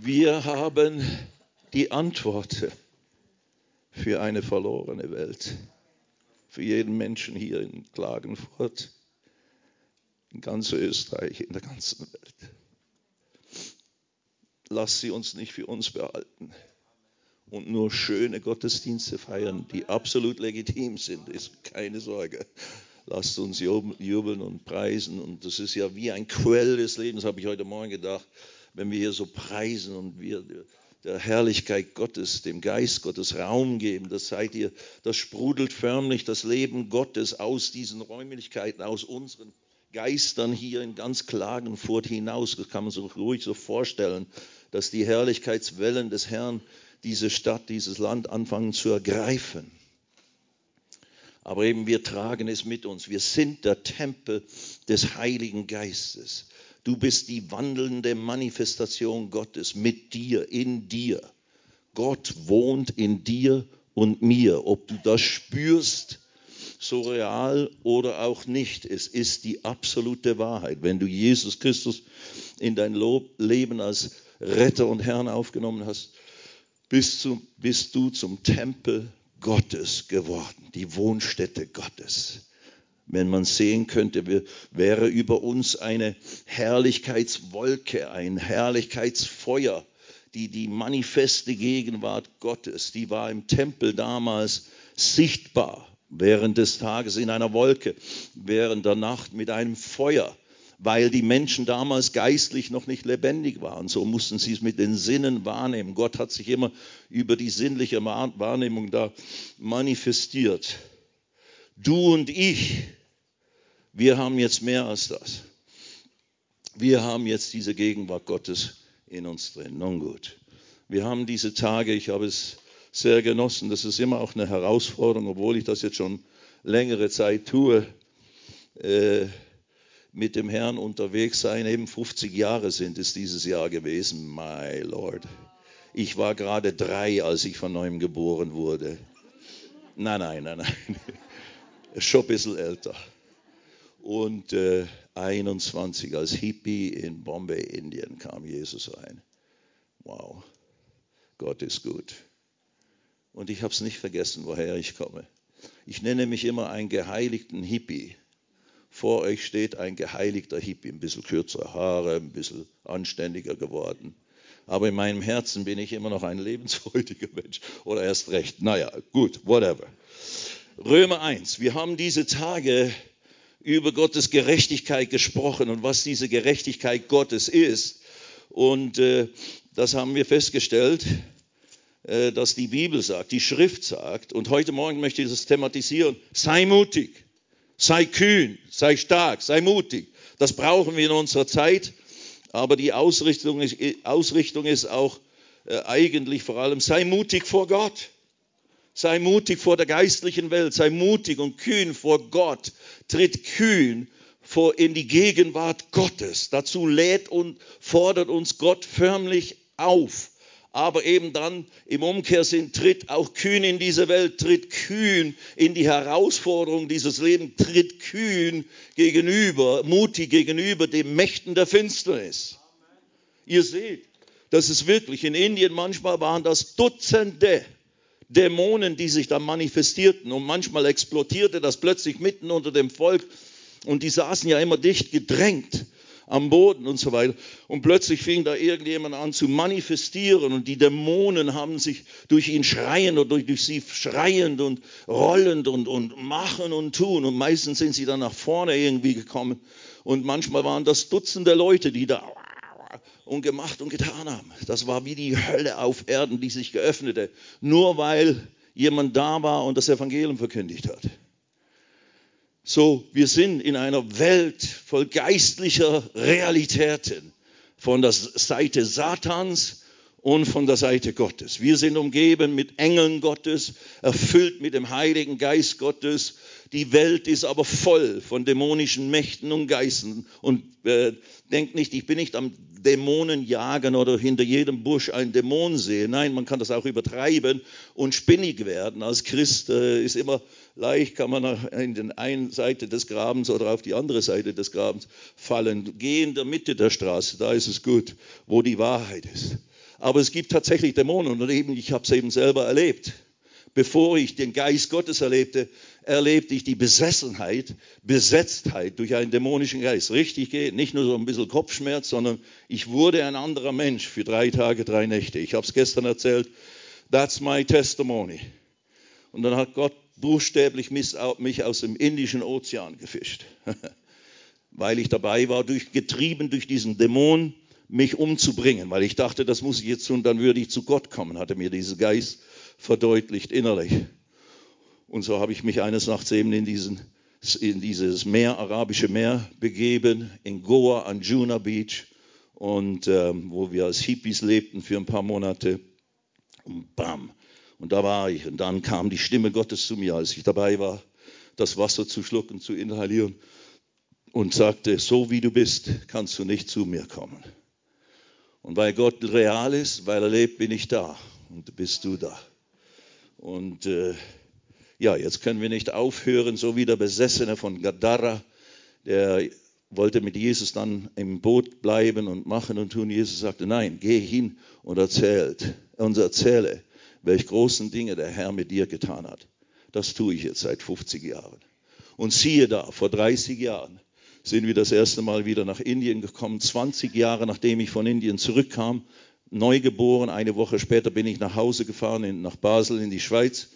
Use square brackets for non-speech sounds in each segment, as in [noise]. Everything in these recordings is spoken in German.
Wir haben die Antworten für eine verlorene Welt. Für jeden Menschen hier in Klagenfurt, in ganz Österreich, in der ganzen Welt. Lass sie uns nicht für uns behalten und nur schöne Gottesdienste feiern, die absolut legitim sind, ist keine Sorge. Lasst uns jubeln und preisen. Und das ist ja wie ein Quell des Lebens, habe ich heute Morgen gedacht, wenn wir hier so preisen und wir der Herrlichkeit Gottes, dem Geist Gottes Raum geben. Das seid ihr, das sprudelt förmlich das Leben Gottes aus diesen Räumlichkeiten, aus unseren Geistern hier in ganz Klagenfurt hinaus. Das kann man sich ruhig so vorstellen, dass die Herrlichkeitswellen des Herrn diese Stadt, dieses Land anfangen zu ergreifen. Aber eben wir tragen es mit uns. Wir sind der Tempel des Heiligen Geistes. Du bist die wandelnde Manifestation Gottes mit dir, in dir. Gott wohnt in dir und mir. Ob du das spürst, so real oder auch nicht, es ist die absolute Wahrheit. Wenn du Jesus Christus in dein Leben als Retter und Herrn aufgenommen hast, bist du, bist du zum Tempel Gottes geworden, die Wohnstätte Gottes wenn man sehen könnte, wäre über uns eine Herrlichkeitswolke, ein Herrlichkeitsfeuer, die die manifeste Gegenwart Gottes, die war im Tempel damals sichtbar, während des Tages in einer Wolke, während der Nacht mit einem Feuer, weil die Menschen damals geistlich noch nicht lebendig waren. So mussten sie es mit den Sinnen wahrnehmen. Gott hat sich immer über die sinnliche Wahrnehmung da manifestiert. Du und ich, wir haben jetzt mehr als das. Wir haben jetzt diese Gegenwart Gottes in uns drin. Nun gut. Wir haben diese Tage, ich habe es sehr genossen. Das ist immer auch eine Herausforderung, obwohl ich das jetzt schon längere Zeit tue. Äh, mit dem Herrn unterwegs sein, eben 50 Jahre sind es dieses Jahr gewesen. My Lord. Ich war gerade drei, als ich von neuem geboren wurde. Nein, nein, nein, nein. [laughs] Schon ein bisschen älter und äh, 21 als Hippie in Bombay, Indien, kam Jesus rein. Wow, Gott ist gut. Und ich habe es nicht vergessen, woher ich komme. Ich nenne mich immer einen geheiligten Hippie. Vor euch steht ein geheiligter Hippie, ein bisschen kürzere Haare, ein bisschen anständiger geworden. Aber in meinem Herzen bin ich immer noch ein lebensfreudiger Mensch. Oder erst recht. Naja, gut, whatever. Römer 1. Wir haben diese Tage über Gottes Gerechtigkeit gesprochen und was diese Gerechtigkeit Gottes ist. Und äh, das haben wir festgestellt, äh, dass die Bibel sagt, die Schrift sagt. Und heute Morgen möchte ich das thematisieren. Sei mutig, sei kühn, sei stark, sei mutig. Das brauchen wir in unserer Zeit. Aber die Ausrichtung ist, Ausrichtung ist auch äh, eigentlich vor allem, sei mutig vor Gott. Sei mutig vor der geistlichen Welt, sei mutig und kühn vor Gott. Tritt kühn vor in die Gegenwart Gottes. Dazu lädt und fordert uns Gott förmlich auf. Aber eben dann im Umkehrsinn tritt auch kühn in diese Welt, tritt kühn in die Herausforderung dieses Lebens, tritt kühn gegenüber, mutig gegenüber den Mächten der Finsternis. Ihr seht, das ist wirklich in Indien manchmal waren das Dutzende Dämonen, die sich da manifestierten. Und manchmal explodierte das plötzlich mitten unter dem Volk. Und die saßen ja immer dicht gedrängt am Boden und so weiter. Und plötzlich fing da irgendjemand an zu manifestieren und die Dämonen haben sich durch ihn schreiend oder durch sie schreiend und rollend und, und machen und tun. Und meistens sind sie dann nach vorne irgendwie gekommen. Und manchmal waren das Dutzende Leute, die da und gemacht und getan haben. Das war wie die Hölle auf Erden, die sich geöffnete, nur weil jemand da war und das Evangelium verkündigt hat. So, wir sind in einer Welt voll geistlicher Realitäten von der Seite Satans und von der Seite Gottes. Wir sind umgeben mit Engeln Gottes, erfüllt mit dem Heiligen Geist Gottes. Die Welt ist aber voll von dämonischen Mächten und Geistern. Und äh, denkt nicht, ich bin nicht am Dämonen jagen oder hinter jedem Busch einen Dämon sehen. Nein, man kann das auch übertreiben und spinnig werden. Als Christ äh, ist immer leicht, kann man in den einen Seite des Grabens oder auf die andere Seite des Grabens fallen. Geh in der Mitte der Straße, da ist es gut, wo die Wahrheit ist. Aber es gibt tatsächlich Dämonen und eben, ich habe es eben selber erlebt. Bevor ich den Geist Gottes erlebte, erlebte ich die Besessenheit, Besetztheit durch einen dämonischen Geist. Richtig geht, nicht nur so ein bisschen Kopfschmerz, sondern ich wurde ein anderer Mensch für drei Tage, drei Nächte. Ich habe es gestern erzählt. That's my testimony. Und dann hat Gott buchstäblich mich aus dem Indischen Ozean gefischt, [laughs] weil ich dabei war, durch, getrieben durch diesen Dämon, mich umzubringen, weil ich dachte, das muss ich jetzt tun, dann würde ich zu Gott kommen, hatte mir dieser Geist verdeutlicht innerlich. Und so habe ich mich eines Nachts eben in, diesen, in dieses Meer, arabische Meer begeben, in Goa, an Juna Beach, und ähm, wo wir als Hippies lebten für ein paar Monate. Und bam, und da war ich. Und dann kam die Stimme Gottes zu mir, als ich dabei war, das Wasser zu schlucken, zu inhalieren und sagte, so wie du bist, kannst du nicht zu mir kommen. Und weil Gott real ist, weil er lebt, bin ich da und bist du da. Und äh, ja, jetzt können wir nicht aufhören, so wie der Besessene von Gadara, der wollte mit Jesus dann im Boot bleiben und machen und tun. Jesus sagte, nein, geh hin und erzählt, und erzähle, welche großen Dinge der Herr mit dir getan hat. Das tue ich jetzt seit 50 Jahren. Und siehe da, vor 30 Jahren sind wir das erste Mal wieder nach Indien gekommen, 20 Jahre nachdem ich von Indien zurückkam, neugeboren. Eine Woche später bin ich nach Hause gefahren, in, nach Basel in die Schweiz.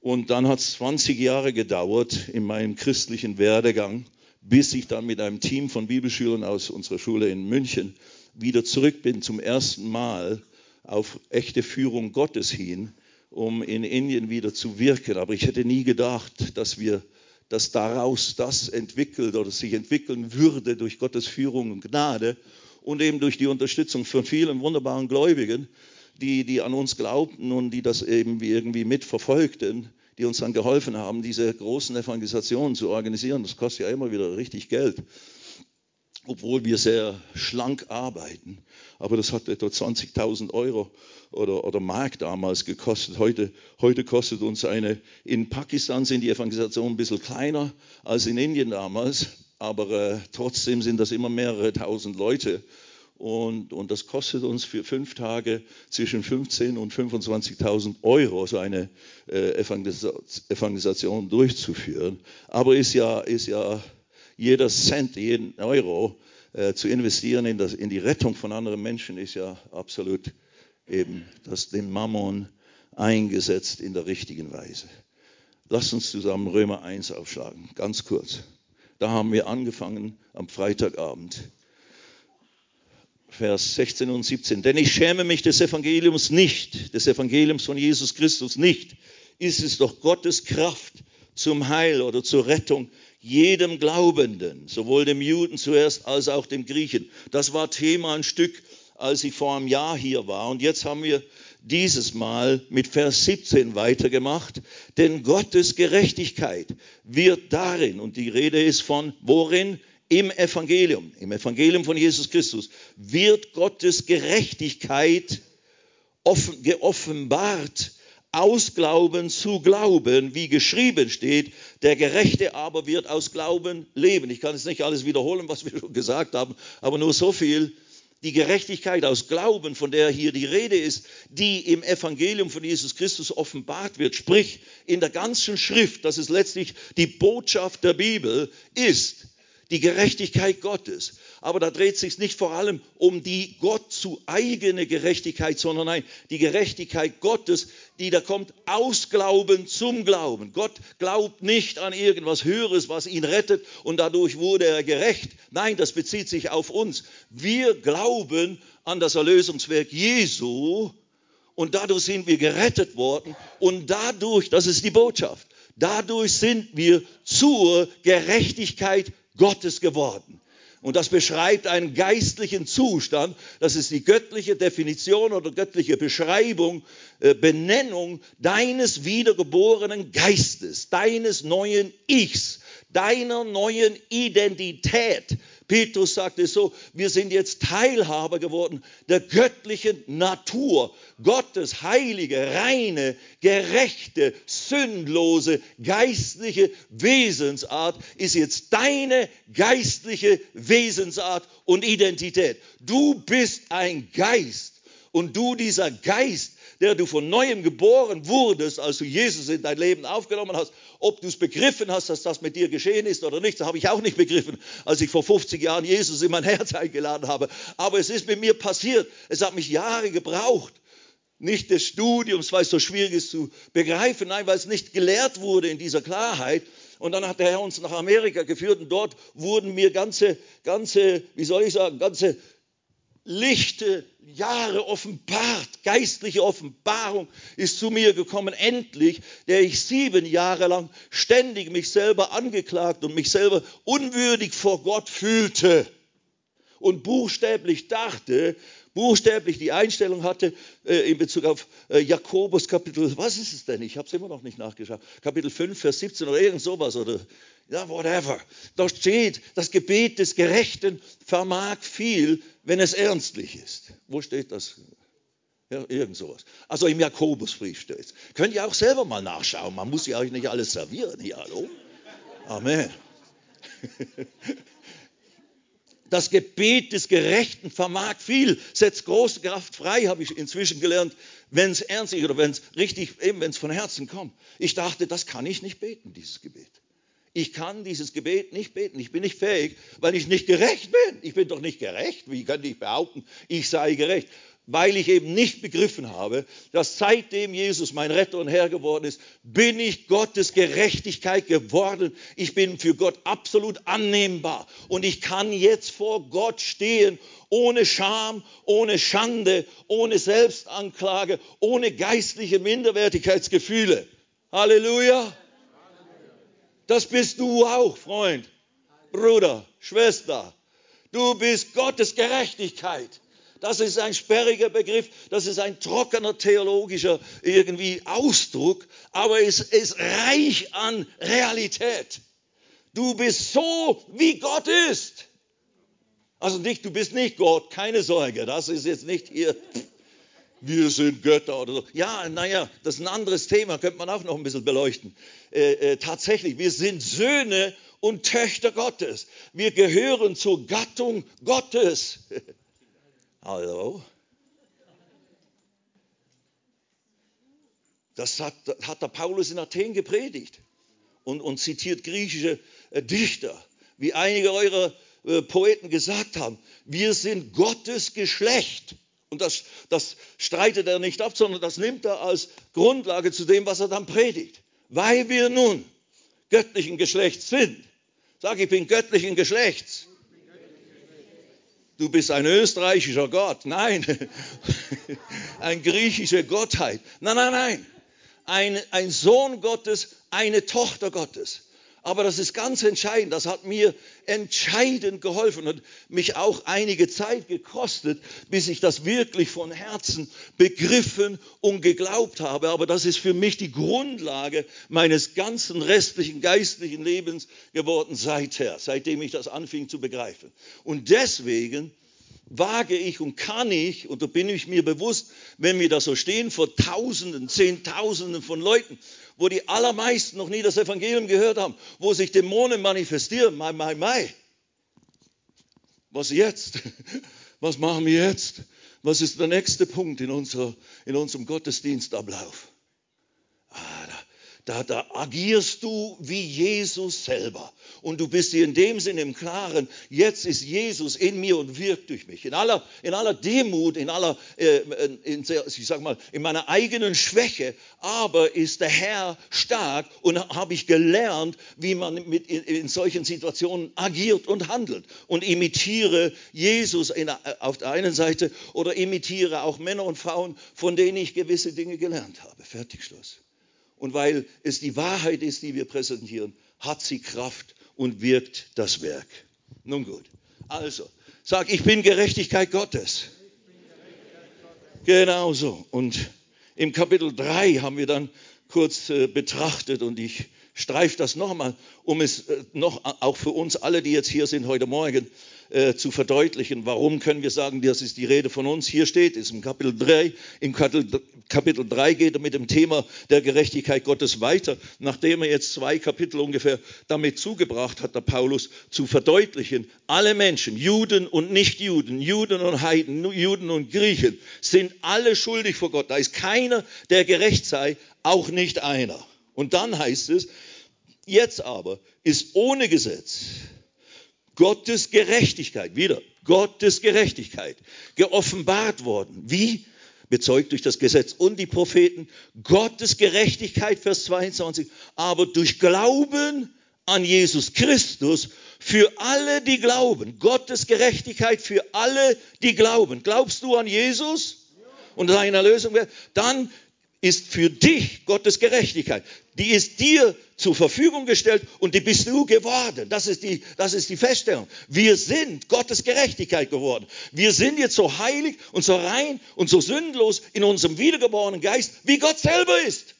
Und dann hat es 20 Jahre gedauert in meinem christlichen Werdegang, bis ich dann mit einem Team von Bibelschülern aus unserer Schule in München wieder zurück bin zum ersten Mal auf echte Führung Gottes hin, um in Indien wieder zu wirken. Aber ich hätte nie gedacht, dass wir, dass daraus das entwickelt oder sich entwickeln würde durch Gottes Führung und Gnade und eben durch die Unterstützung von vielen wunderbaren Gläubigen, die, die an uns glaubten und die das eben irgendwie mitverfolgten, die uns dann geholfen haben, diese großen Evangelisationen zu organisieren. Das kostet ja immer wieder richtig Geld obwohl wir sehr schlank arbeiten. Aber das hat etwa 20.000 Euro oder, oder Mark damals gekostet. Heute, heute kostet uns eine, in Pakistan sind die Evangelisationen ein bisschen kleiner als in Indien damals, aber äh, trotzdem sind das immer mehrere tausend Leute. Und, und das kostet uns für fünf Tage zwischen 15.000 und 25.000 Euro, so eine äh, Evangelisation durchzuführen. Aber ist ja, ist ja jeder Cent, jeden Euro äh, zu investieren in, das, in die Rettung von anderen Menschen ist ja absolut eben das, den Mammon eingesetzt in der richtigen Weise. Lasst uns zusammen Römer 1 aufschlagen, ganz kurz. Da haben wir angefangen am Freitagabend. Vers 16 und 17. Denn ich schäme mich des Evangeliums nicht, des Evangeliums von Jesus Christus nicht. Ist es doch Gottes Kraft zum Heil oder zur Rettung jedem Glaubenden, sowohl dem Juden zuerst als auch dem Griechen. Das war Thema ein Stück, als ich vor einem Jahr hier war. Und jetzt haben wir dieses Mal mit Vers 17 weitergemacht. Denn Gottes Gerechtigkeit wird darin, und die Rede ist von worin? Im Evangelium, im Evangelium von Jesus Christus, wird Gottes Gerechtigkeit offen, geoffenbart aus Glauben zu Glauben, wie geschrieben steht, der Gerechte aber wird aus Glauben leben. Ich kann jetzt nicht alles wiederholen, was wir schon gesagt haben, aber nur so viel. Die Gerechtigkeit aus Glauben, von der hier die Rede ist, die im Evangelium von Jesus Christus offenbart wird, sprich in der ganzen Schrift, das ist letztlich die Botschaft der Bibel, ist die Gerechtigkeit Gottes. Aber da dreht sich nicht vor allem um die Gott zu eigene Gerechtigkeit, sondern nein, die Gerechtigkeit Gottes, die da kommt aus Glauben zum Glauben. Gott glaubt nicht an irgendwas Höheres, was ihn rettet und dadurch wurde er gerecht. Nein, das bezieht sich auf uns. Wir glauben an das Erlösungswerk Jesu und dadurch sind wir gerettet worden und dadurch, das ist die Botschaft, dadurch sind wir zur Gerechtigkeit Gottes geworden. Und das beschreibt einen geistlichen Zustand. Das ist die göttliche Definition oder göttliche Beschreibung, äh, Benennung deines wiedergeborenen Geistes, deines neuen Ichs, deiner neuen Identität. Petrus sagte so, wir sind jetzt Teilhaber geworden der göttlichen Natur. Gottes heilige, reine, gerechte, sündlose, geistliche Wesensart ist jetzt deine geistliche Wesensart und Identität. Du bist ein Geist Und du, dieser Geist, der du von neuem geboren wurdest, als du Jesus in dein Leben aufgenommen hast, ob du es begriffen hast, dass das mit dir geschehen ist oder nicht, das habe ich auch nicht begriffen, als ich vor 50 Jahren Jesus in mein Herz eingeladen habe. Aber es ist mit mir passiert. Es hat mich Jahre gebraucht. Nicht des Studiums, weil es so schwierig ist zu begreifen, nein, weil es nicht gelehrt wurde in dieser Klarheit. Und dann hat der Herr uns nach Amerika geführt und dort wurden mir ganze, ganze, wie soll ich sagen, ganze lichte Jahre offenbart, geistliche Offenbarung ist zu mir gekommen, endlich, der ich sieben Jahre lang ständig mich selber angeklagt und mich selber unwürdig vor Gott fühlte und buchstäblich dachte, buchstäblich die Einstellung hatte äh, in Bezug auf äh, Jakobus Kapitel, was ist es denn? Ich habe es immer noch nicht nachgeschaut. Kapitel 5, Vers 17 oder irgend sowas oder ja, whatever. Da steht, das Gebet des Gerechten vermag viel, wenn es ernstlich ist. Wo steht das? Ja, irgend sowas. Also im Jakobusbrief steht es. Könnt ihr auch selber mal nachschauen. Man muss ja euch nicht alles servieren hier, hallo? Amen. [laughs] Das Gebet des Gerechten vermag viel, setzt große Kraft frei, habe ich inzwischen gelernt, wenn es ernstlich oder wenn es richtig, eben wenn es von Herzen kommt. Ich dachte, das kann ich nicht beten, dieses Gebet. Ich kann dieses Gebet nicht beten. Ich bin nicht fähig, weil ich nicht gerecht bin. Ich bin doch nicht gerecht. Wie könnte ich behaupten, ich sei gerecht? Weil ich eben nicht begriffen habe, dass seitdem Jesus mein Retter und Herr geworden ist, bin ich Gottes Gerechtigkeit geworden. Ich bin für Gott absolut annehmbar. Und ich kann jetzt vor Gott stehen ohne Scham, ohne Schande, ohne Selbstanklage, ohne geistliche Minderwertigkeitsgefühle. Halleluja. Das bist du auch, Freund, Bruder, Schwester. Du bist Gottes Gerechtigkeit. Das ist ein sperriger Begriff, das ist ein trockener theologischer irgendwie Ausdruck, aber es ist reich an Realität. Du bist so, wie Gott ist. Also nicht, du bist nicht Gott, keine Sorge, das ist jetzt nicht hier wir sind Götter oder so. Ja, naja, das ist ein anderes Thema, könnte man auch noch ein bisschen beleuchten. Äh, äh, tatsächlich, wir sind Söhne und Töchter Gottes. Wir gehören zur Gattung Gottes. [laughs] Hallo? Das hat, hat der Paulus in Athen gepredigt und, und zitiert griechische äh, Dichter, wie einige eurer äh, Poeten gesagt haben. Wir sind Gottes Geschlecht. Und das, das streitet er nicht ab, sondern das nimmt er als Grundlage zu dem, was er dann predigt. Weil wir nun göttlichen Geschlechts sind. Sag, ich bin göttlichen Geschlechts. Du bist ein österreichischer Gott. Nein, [laughs] ein griechische Gottheit. Nein, nein, nein. Ein, ein Sohn Gottes, eine Tochter Gottes. Aber das ist ganz entscheidend. Das hat mir entscheidend geholfen und mich auch einige Zeit gekostet, bis ich das wirklich von Herzen begriffen und geglaubt habe. Aber das ist für mich die Grundlage meines ganzen restlichen geistlichen Lebens geworden seither, seitdem ich das anfing zu begreifen. Und deswegen wage ich und kann ich, und da bin ich mir bewusst, wenn wir da so stehen vor Tausenden, Zehntausenden von Leuten wo die allermeisten noch nie das Evangelium gehört haben, wo sich Dämonen manifestieren. Mai, mai, mai. Was jetzt? Was machen wir jetzt? Was ist der nächste Punkt in, unserer, in unserem Gottesdienstablauf? Da, da, da agierst du wie Jesus selber. Und du bist dir in dem Sinne im Klaren, jetzt ist Jesus in mir und wirkt durch mich. In aller, in aller Demut, in aller, äh, in, ich sag mal, in meiner eigenen Schwäche, aber ist der Herr stark und habe ich gelernt, wie man mit, in, in, solchen Situationen agiert und handelt. Und imitiere Jesus in, auf der einen Seite oder imitiere auch Männer und Frauen, von denen ich gewisse Dinge gelernt habe. Fertig, Schluss. Und weil es die Wahrheit ist, die wir präsentieren, hat sie Kraft und wirkt das Werk. Nun gut. Also, sag, ich bin Gerechtigkeit Gottes. Genau so. Und im Kapitel 3 haben wir dann kurz äh, betrachtet und ich streift das nochmal, um es äh, noch auch für uns alle, die jetzt hier sind heute Morgen, äh, zu verdeutlichen. Warum können wir sagen, das ist die Rede von uns? Hier steht es im Kapitel 3. Im Kapitel, Kapitel 3 geht er mit dem Thema der Gerechtigkeit Gottes weiter, nachdem er jetzt zwei Kapitel ungefähr damit zugebracht hat, der Paulus zu verdeutlichen. Alle Menschen, Juden und Nichtjuden, Juden und Heiden, Juden und Griechen, sind alle schuldig vor Gott. Da ist keiner, der gerecht sei, auch nicht einer. Und dann heißt es, jetzt aber ist ohne Gesetz Gottes Gerechtigkeit, wieder Gottes Gerechtigkeit, geoffenbart worden. Wie? Bezeugt durch das Gesetz und die Propheten. Gottes Gerechtigkeit, Vers 22, aber durch Glauben an Jesus Christus für alle, die glauben. Gottes Gerechtigkeit für alle, die glauben. Glaubst du an Jesus und seine Erlösung? Dann ist für dich Gottes Gerechtigkeit. Die ist dir zur Verfügung gestellt und die bist du geworden. Das ist die, das ist die Feststellung. Wir sind Gottes Gerechtigkeit geworden. Wir sind jetzt so heilig und so rein und so sündlos in unserem wiedergeborenen Geist, wie Gott selber ist.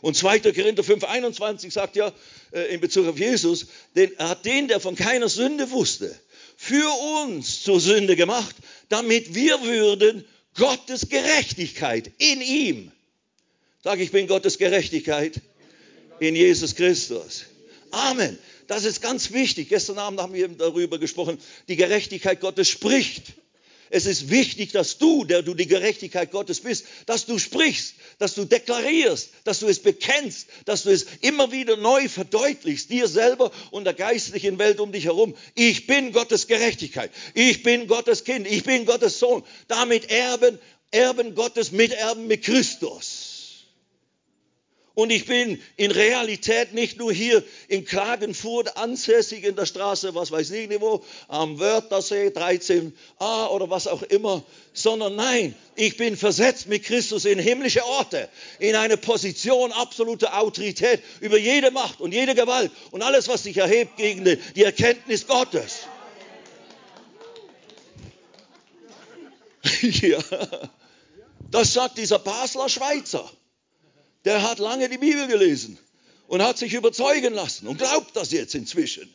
Und 2. Korinther 5, 21 sagt ja äh, in Bezug auf Jesus, denn er hat den, der von keiner Sünde wusste, für uns zur Sünde gemacht, damit wir würden Gottes Gerechtigkeit in ihm. Sag, ich bin Gottes Gerechtigkeit in Jesus Christus. Amen. Das ist ganz wichtig. Gestern Abend haben wir darüber gesprochen. Die Gerechtigkeit Gottes spricht. Es ist wichtig, dass du, der du die Gerechtigkeit Gottes bist, dass du sprichst, dass du deklarierst, dass du es bekennst, dass du es immer wieder neu verdeutlichst, dir selber und der geistlichen Welt um dich herum. Ich bin Gottes Gerechtigkeit. Ich bin Gottes Kind. Ich bin Gottes Sohn. Damit Erben, Erben Gottes, Miterben mit Christus. Und ich bin in Realität nicht nur hier in Klagenfurt ansässig in der Straße, was weiß ich nicht wo, am Wörthersee 13a oder was auch immer, sondern nein, ich bin versetzt mit Christus in himmlische Orte, in eine Position absoluter Autorität über jede Macht und jede Gewalt und alles, was sich erhebt gegen die Erkenntnis Gottes. [laughs] ja, das sagt dieser Basler Schweizer der hat lange die Bibel gelesen und hat sich überzeugen lassen und glaubt das jetzt inzwischen.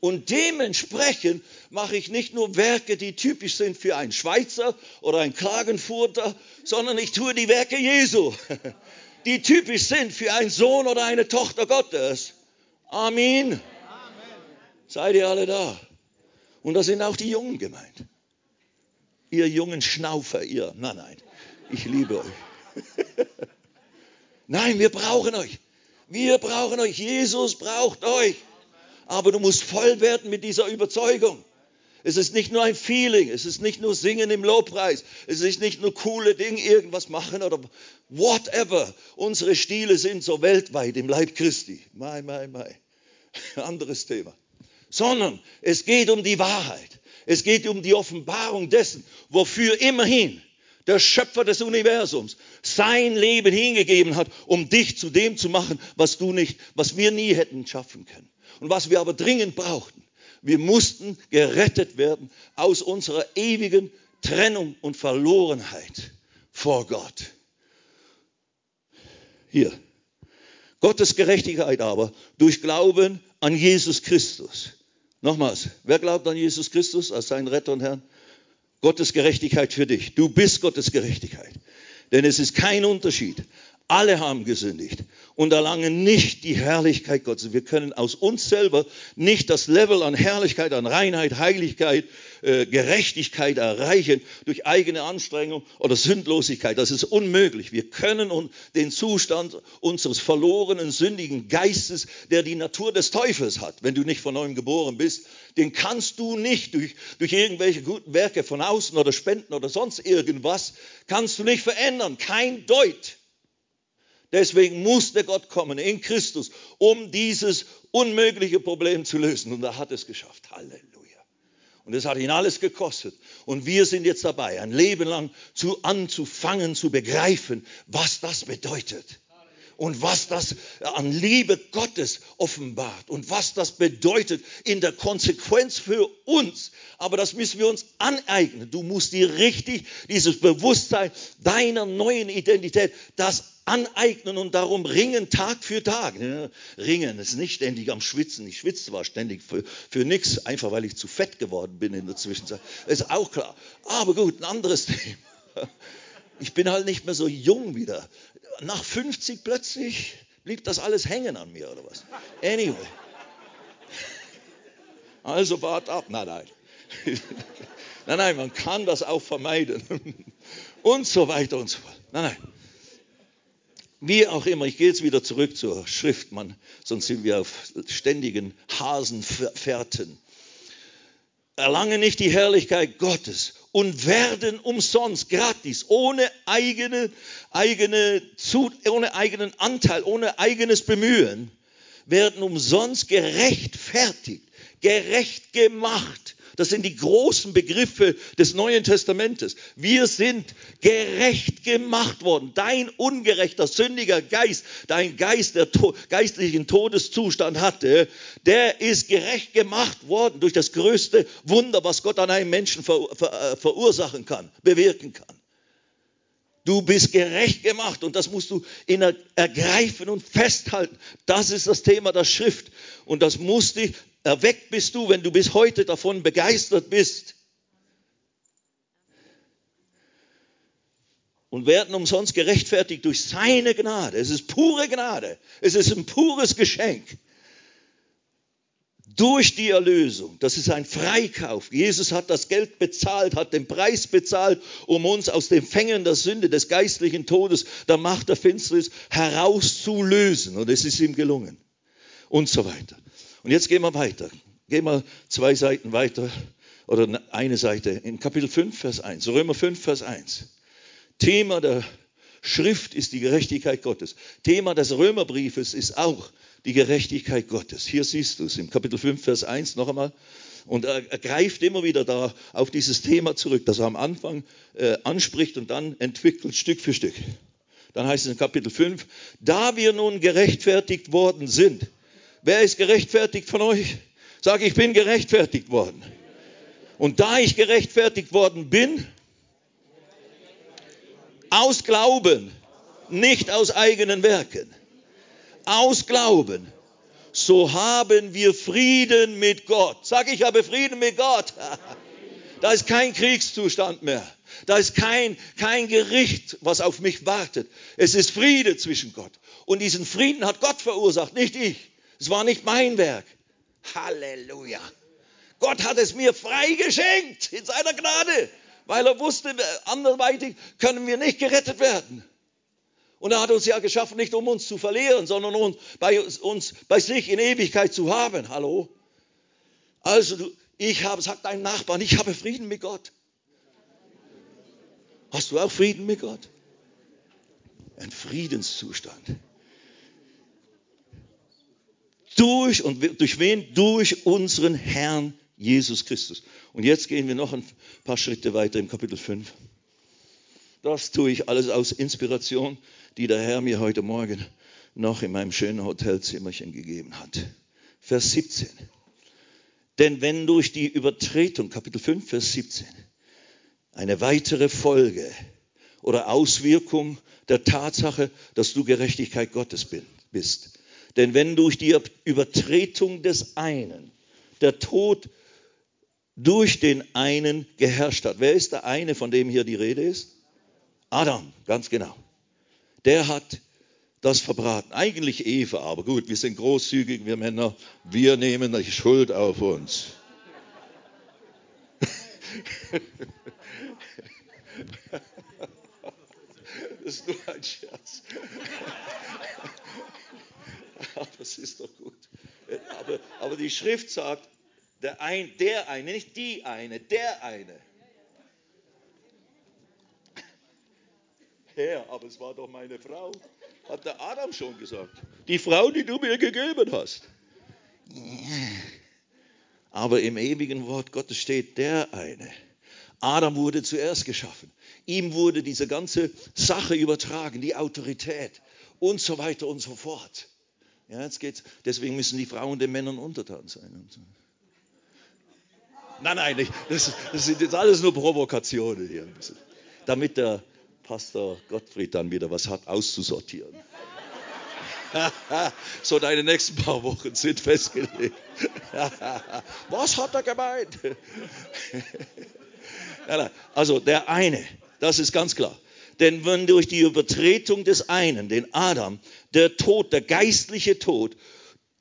Und dementsprechend mache ich nicht nur Werke, die typisch sind für einen Schweizer oder einen Klagenfurter, sondern ich tue die Werke Jesu, [laughs] die typisch sind für einen Sohn oder eine Tochter Gottes. Amen. Seid ihr alle da? Und da sind auch die Jungen gemeint. Ihr jungen Schnaufer, ihr. Nein, nein, ich liebe euch. [laughs] Nein, wir brauchen euch. Wir brauchen euch. Jesus braucht euch. Aber du musst voll werden mit dieser Überzeugung. Es ist nicht nur ein Feeling, es ist nicht nur Singen im Lobpreis, es ist nicht nur coole Dinge, irgendwas machen oder whatever. Unsere Stile sind so weltweit im Leib Christi. Mai, mai, mai. [laughs] Anderes Thema. Sondern es geht um die Wahrheit. Es geht um die Offenbarung dessen, wofür immerhin der Schöpfer des Universums, sein Leben hingegeben hat, um dich zu dem zu machen, was du nicht, was wir nie hätten schaffen können. Und was wir aber dringend brauchten. Wir mussten gerettet werden aus unserer ewigen Trennung und Verlorenheit vor Gott. Hier. Gottes Gerechtigkeit aber durch Glauben an Jesus Christus. Nochmals, wer glaubt an Jesus Christus als seinen Retter und Herrn? Gottes Gerechtigkeit für dich. Du bist Gottes Gerechtigkeit. Denn es ist kein Unterschied. Alle haben gesündigt und erlangen nicht die Herrlichkeit Gottes. Wir können aus uns selber nicht das Level an Herrlichkeit, an Reinheit, Heiligkeit, äh, Gerechtigkeit erreichen durch eigene Anstrengung oder Sündlosigkeit. Das ist unmöglich. Wir können den Zustand unseres verlorenen, sündigen Geistes, der die Natur des Teufels hat, wenn du nicht von neuem geboren bist, den kannst du nicht durch, durch irgendwelche guten Werke von außen oder Spenden oder sonst irgendwas, kannst du nicht verändern. Kein Deut. Deswegen musste Gott kommen in Christus, um dieses unmögliche Problem zu lösen. Und er hat es geschafft. Halleluja. Und es hat ihn alles gekostet. Und wir sind jetzt dabei, ein Leben lang zu anzufangen, zu begreifen, was das bedeutet. und was das an Liebe Gottes offenbart und was das bedeutet in der Konsequenz für uns. Aber das müssen wir uns aneignen. Du musst dir richtig dieses Bewusstsein deiner neuen Identität, das aneignen und darum ringen Tag für Tag. Ringen ist nicht ständig am Schwitzen. Ich schwitze zwar ständig für, für nichts, einfach weil ich zu fett geworden bin in der Zwischenzeit. Ist auch klar. Aber gut, ein anderes [laughs] Thema. Ich bin halt nicht mehr so jung wieder nach 50 plötzlich blieb das alles hängen an mir oder was? Anyway. Also Bart ab. Nein, nein. [laughs] Nein, nein, man kann das auch vermeiden. [laughs] Und so weiter und so fort. Nein, nein. Wie auch immer, ich gehe jetzt wieder zurück zur Schrift, Mann, sonst sind wir auf ständigen Hasenfährten. Erlange nicht die Herrlichkeit Gottes und werden umsonst, gratis, ohne, eigene, eigene, ohne eigenen Anteil, ohne eigenes Bemühen, werden umsonst gerechtfertigt, gerecht gemacht das sind die großen Begriffe des Neuen Testamentes. Wir sind gerecht gemacht worden. Dein ungerechter, sündiger Geist, dein Geist, der to geistlichen Todeszustand hatte, der ist gerecht gemacht worden durch das größte Wunder, was Gott an einem Menschen ver ver äh, verursachen kann, bewirken kann. Du bist gerecht gemacht und das musst du ergreifen und festhalten. Das ist das Thema der Schrift und das muss dich Erweckt bist du, wenn du bis heute davon begeistert bist. Und werden umsonst gerechtfertigt durch seine Gnade. Es ist pure Gnade. Es ist ein pures Geschenk. Durch die Erlösung. Das ist ein Freikauf. Jesus hat das Geld bezahlt, hat den Preis bezahlt, um uns aus den Fängen der Sünde, des geistlichen Todes, der Macht der Finsternis herauszulösen. Und es ist ihm gelungen. Und so weiter. Und jetzt gehen wir weiter. Gehen wir zwei Seiten weiter oder eine Seite in Kapitel 5, Vers 1. Römer 5, Vers 1. Thema der Schrift ist die Gerechtigkeit Gottes. Thema des Römerbriefes ist auch die Gerechtigkeit Gottes. Hier siehst du es im Kapitel 5, Vers 1 noch einmal. Und er, greift immer wieder da auf dieses Thema zurück, das er am Anfang äh, anspricht und dann entwickelt Stück für Stück. Dann heißt es in Kapitel 5, da wir nun gerechtfertigt worden sind, Wer ist gerechtfertigt von euch? Sag, ich bin gerechtfertigt worden. Und da ich gerechtfertigt worden bin, aus Glauben, nicht aus eigenen Werken, aus Glauben, so haben wir Frieden mit Gott. Sag, ich habe Frieden mit Gott. [laughs] Da ist kein Kriegszustand mehr. Da ist kein, kein Gericht, was auf mich wartet. Es ist Friede zwischen Gott. Und diesen Frieden hat Gott verursacht, nicht ich. Es war nicht mein Werk. Halleluja. Gott hat es mir frei geschenkt in seiner Gnade, weil er wusste, anderweitig können wir nicht gerettet werden. Und er hat uns ja geschaffen, nicht um uns zu verlieren, sondern um bei uns bei sich in Ewigkeit zu haben. Hallo? Also, ich habe, sagt dein Nachbarn, ich habe Frieden mit Gott. Hast du auch Frieden mit Gott? Ein Friedenszustand. Durch und durch wen? Durch unseren Herrn Jesus Christus. Und jetzt gehen wir noch ein paar Schritte weiter im Kapitel 5. Das tue ich alles aus Inspiration, die der Herr mir heute Morgen noch in meinem schönen Hotelzimmerchen gegeben hat. Vers 17. Denn wenn durch die Übertretung, Kapitel 5, Vers 17, eine weitere Folge oder Auswirkung der Tatsache, dass du Gerechtigkeit Gottes bist, denn wenn durch die Übertretung des einen der Tod durch den einen geherrscht hat, wer ist der eine, von dem hier die Rede ist? Adam, ganz genau. Der hat das verbraten. Eigentlich Eva, aber gut, wir sind großzügig, wir Männer, wir nehmen die Schuld auf uns. [laughs] Das ist nur ein Scherz. [laughs] das ist doch gut. Aber, aber die Schrift sagt, der, ein, der eine, nicht die eine, der eine. Herr, aber es war doch meine Frau, hat der Adam schon gesagt. Die Frau, die du mir gegeben hast. Aber im ewigen Wort Gottes steht der eine. Adam wurde zuerst geschaffen. Ihm wurde diese ganze Sache übertragen, die Autorität und so weiter und so fort. Ja, jetzt geht's. Deswegen müssen die Frauen den Männern untertan sein. Nein, nein, nicht. Das, das sind jetzt alles nur Provokationen hier. Damit der Pastor Gottfried dann wieder was hat auszusortieren. [laughs] so, deine nächsten paar Wochen sind festgelegt. [laughs] was hat er gemeint? [laughs] also der eine, das ist ganz klar. Denn wenn durch die Übertretung des einen, den Adam, der Tod, der geistliche Tod,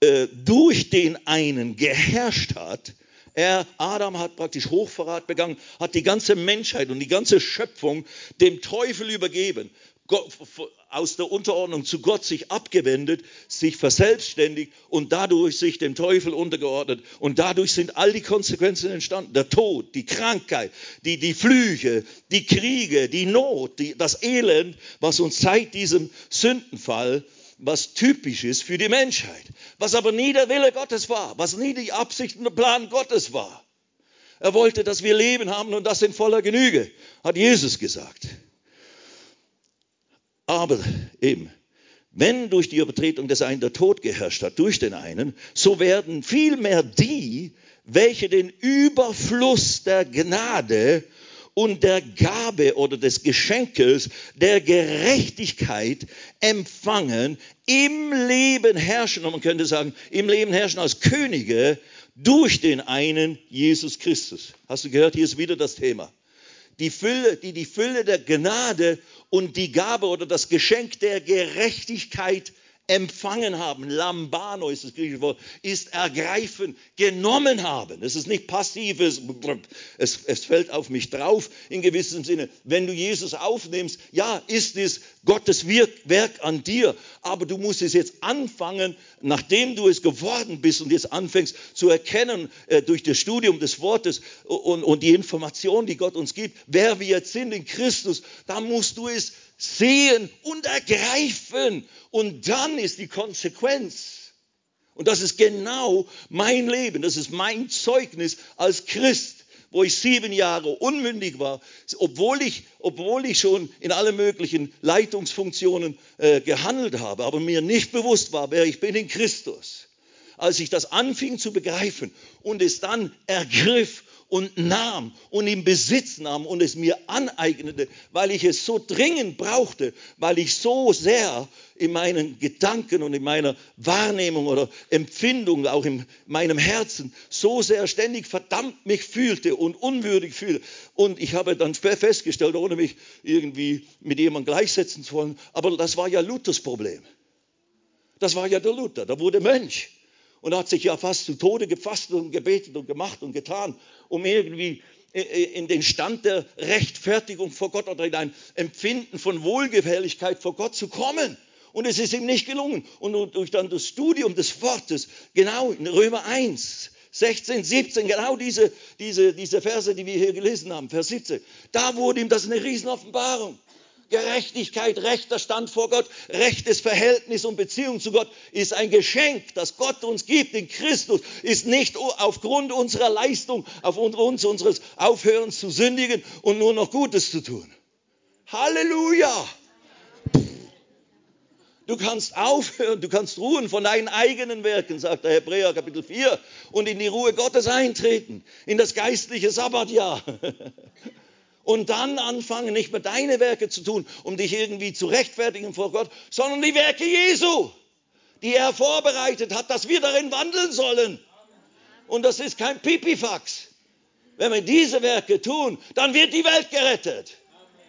äh, durch den einen geherrscht hat, er, Adam hat praktisch Hochverrat begangen, hat die ganze Menschheit und die ganze Schöpfung dem Teufel übergeben, aus der Unterordnung zu Gott sich abgewendet, sich verselbstständigt und dadurch sich dem Teufel untergeordnet. Und dadurch sind all die Konsequenzen entstanden. Der Tod, die Krankheit, die, die Flüche, die Kriege, die Not, die, das Elend, was uns seit diesem Sündenfall was typisch ist für die Menschheit, was aber nie der Wille Gottes war, was nie die Absicht und der Plan Gottes war. Er wollte, dass wir Leben haben und das in voller Genüge, hat Jesus gesagt. Aber eben, wenn durch die Übertretung des einen der Tod geherrscht hat, durch den einen, so werden vielmehr die, welche den Überfluss der Gnade und der Gabe oder des Geschenkes der Gerechtigkeit empfangen, im Leben herrschen, und man könnte sagen, im Leben herrschen als Könige durch den einen Jesus Christus. Hast du gehört, hier ist wieder das Thema. Die Fülle, die die Fülle der Gnade und die Gabe oder das Geschenk der Gerechtigkeit empfangen haben, lambano ist das griechische Wort, ist ergreifen, genommen haben. Es ist nicht passives, es, es fällt auf mich drauf in gewissem Sinne. Wenn du Jesus aufnimmst, ja, ist es Gottes Werk an dir, aber du musst es jetzt anfangen, nachdem du es geworden bist und jetzt anfängst zu erkennen äh, durch das Studium des Wortes und, und die Information, die Gott uns gibt, wer wir jetzt sind in Christus, da musst du es sehen und ergreifen. Und dann ist die Konsequenz. Und das ist genau mein Leben. Das ist mein Zeugnis als Christ wo ich sieben Jahre unmündig war, obwohl ich, obwohl ich schon in alle möglichen Leitungsfunktionen äh, gehandelt habe, aber mir nicht bewusst war, wer ich bin in Christus. Als ich das anfing zu begreifen und es dann ergriff und nahm und in Besitz nahm und es mir aneignete, weil ich es so dringend brauchte, weil ich so sehr in meinen Gedanken und in meiner Wahrnehmung oder Empfindung, auch in meinem Herzen, so sehr ständig verdammt mich fühlte und unwürdig fühlte. Und ich habe dann festgestellt, ohne mich irgendwie mit jemandem gleichsetzen zu wollen, aber das war ja Luthers Problem. Das war ja der Luther, der wurde Mönch und hat sich ja fast zu Tode gefasst und gebetet und gemacht und getan, um irgendwie äh, äh, in den Stand der Rechtfertigung vor Gott oder in ein Empfinden von Wohlgefälligkeit vor Gott zu kommen. Und es ist ihm nicht gelungen. Und durch dann das Studium des Wortes, genau in Römer 1, 16, 17, genau diese, diese, diese Verse, die wir hier gelesen haben, Vers 17, da wurde ihm das eine Riesenoffenbarung. Gerechtigkeit, rechter Stand vor Gott, rechtes Verhältnis und Beziehung zu Gott ist ein Geschenk, das Gott uns gibt in Christus, ist nicht aufgrund unserer Leistung, aufgrund unseres Aufhörens zu sündigen und nur noch Gutes zu tun. Halleluja! Du kannst aufhören, du kannst ruhen von deinen eigenen Werken, sagt der Hebräer Kapitel 4, und in die Ruhe Gottes eintreten, in das geistliche Sabbatjahr. [laughs] Und dann anfangen, nicht mehr deine Werke zu tun, um dich irgendwie zu rechtfertigen vor Gott, sondern die Werke Jesu, die er vorbereitet hat, dass wir darin wandeln sollen. Und das ist kein Pipifax. Wenn wir diese Werke tun, dann wird die Welt gerettet.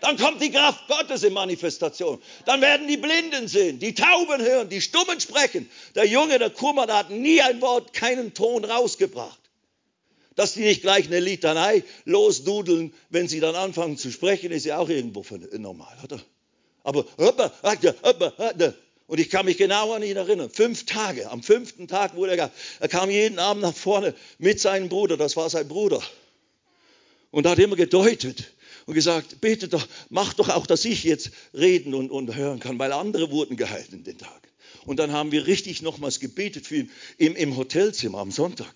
Dann kommt die Kraft Gottes in Manifestation. Dann werden die Blinden sehen, die Tauben hören, die Stummen sprechen. Der Junge, der Kummer, der hat nie ein Wort, keinen Ton rausgebracht dass die nicht gleich eine Litanei losdudeln, wenn sie dann anfangen zu sprechen, ist ja auch irgendwo normal, oder? Aber, und ich kann mich genau an ihn erinnern, fünf Tage, am fünften Tag wurde er, er kam jeden Abend nach vorne mit seinem Bruder, das war sein Bruder. Und hat immer gedeutet und gesagt, bete doch, mach doch auch, dass ich jetzt reden und, und hören kann, weil andere wurden geheilt in den Tagen. Und dann haben wir richtig nochmals gebetet für ihn im, im Hotelzimmer am Sonntag.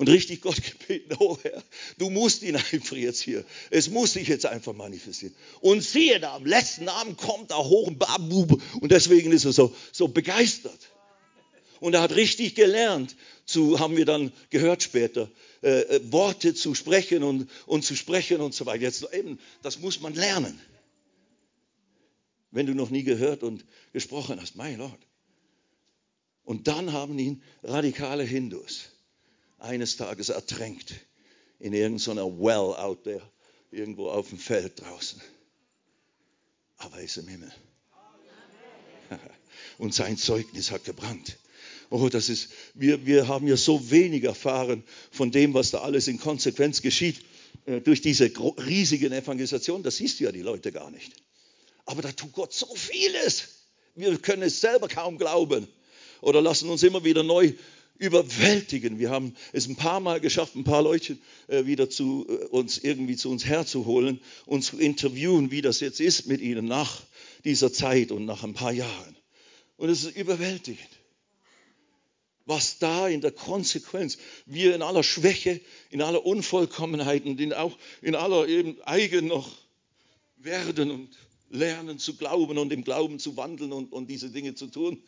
Und richtig Gott gebeten, oh Herr, du musst ihn einfach jetzt hier, es muss sich jetzt einfach manifestieren. Und siehe da, am letzten Abend kommt er hoch und deswegen ist er so, so begeistert. Und er hat richtig gelernt, zu, haben wir dann gehört später, äh, äh, Worte zu sprechen und, und zu sprechen und so weiter. Jetzt eben, das muss man lernen. Wenn du noch nie gehört und gesprochen hast, mein Gott. Und dann haben ihn radikale Hindus eines Tages ertränkt in irgendeiner Well out there, irgendwo auf dem Feld draußen. Aber er ist im Himmel. [laughs] Und sein Zeugnis hat gebrannt. Oh, das ist, wir, wir haben ja so wenig erfahren von dem, was da alles in Konsequenz geschieht äh, durch diese riesigen Evangelisationen. Das siehst du ja die Leute gar nicht. Aber da tut Gott so vieles. Wir können es selber kaum glauben oder lassen uns immer wieder neu überwältigen. Wir haben es ein paar Mal geschafft, ein paar Leute äh, wieder zu äh, uns irgendwie zu uns herzuholen und zu interviewen, wie das jetzt ist mit ihnen nach dieser Zeit und nach ein paar Jahren. Und es ist überwältigend, was da in der Konsequenz wir in aller Schwäche, in aller Unvollkommenheit und in auch in aller eben eigen noch werden und lernen zu glauben und im Glauben zu wandeln und, und diese Dinge zu tun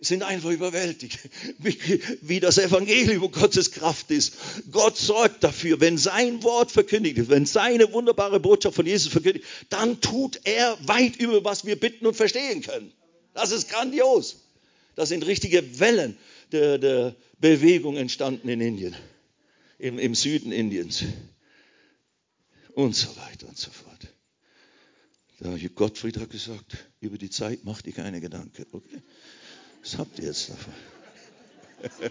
sind einfach überwältigt, [laughs] wie, wie das Evangelium Gottes Kraft ist. Gott sorgt dafür, wenn sein Wort verkündigt ist, wenn seine wunderbare Botschaft von Jesus verkündigt, dann tut er weit über, was wir bitten und verstehen können. Das ist grandios. Da sind richtige Wellen der, der Bewegung entstanden in Indien, im, im Süden Indiens und so weiter und so fort. Da Gottfried hat gesagt, über die Zeit mach dir keine Gedanken. Okay. Was habt ihr jetzt davon? [laughs]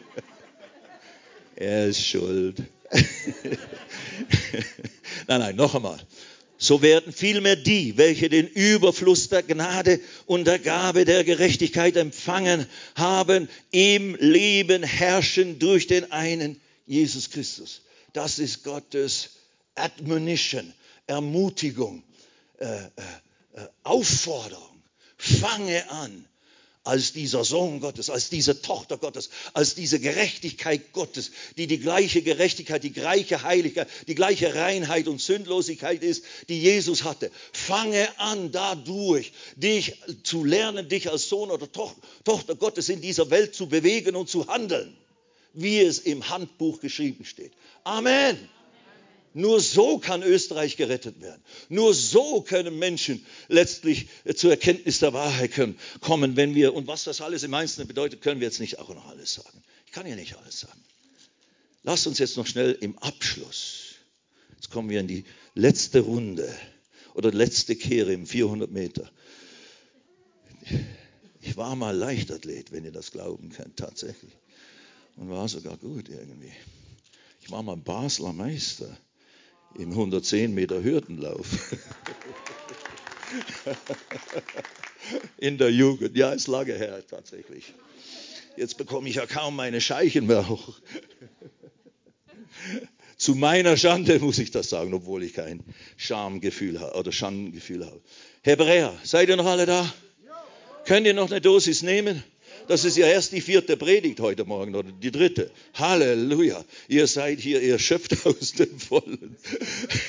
er ist schuld. [laughs] nein, nein, noch einmal. So werden vielmehr die, welche den Überfluss der Gnade und der Gabe der Gerechtigkeit empfangen haben, im Leben herrschen durch den einen Jesus Christus. Das ist Gottes Admonition, Ermutigung, äh, äh, äh Aufforderung. Fange an, als dieser Sohn Gottes, als diese Tochter Gottes, als diese Gerechtigkeit Gottes, die die gleiche Gerechtigkeit, die gleiche Heiligkeit, die gleiche Reinheit und Sündlosigkeit ist, die Jesus hatte. Fange an, dadurch dich zu lernen, dich als Sohn oder Tochter Gottes in dieser Welt zu bewegen und zu handeln, wie es im Handbuch geschrieben steht. Amen. Nur so kann Österreich gerettet werden. Nur so können Menschen letztlich zur Erkenntnis der Wahrheit kommen, wenn wir, und was das alles im Einzelnen bedeutet, können wir jetzt nicht auch noch alles sagen. Ich kann ja nicht alles sagen. Lass uns jetzt noch schnell im Abschluss, jetzt kommen wir in die letzte Runde oder letzte Kehre im 400 Meter. Ich war mal Leichtathlet, wenn ihr das glauben könnt, tatsächlich. Und war sogar gut irgendwie. Ich war mal Basler Meister im 110 Meter Hürdenlauf. In der Jugend, ja, ist lange her tatsächlich. Jetzt bekomme ich ja kaum meine Scheichen mehr hoch. Zu meiner Schande muss ich das sagen, obwohl ich kein Schamgefühl habe oder Schamgefühl habe. Hebräer, seid ihr noch alle da? Könnt ihr noch eine Dosis nehmen? Das ist ja erst die vierte Predigt heute Morgen oder die dritte. Halleluja. Ihr seid hier, ihr schöpft [laughs] aus dem Vollen.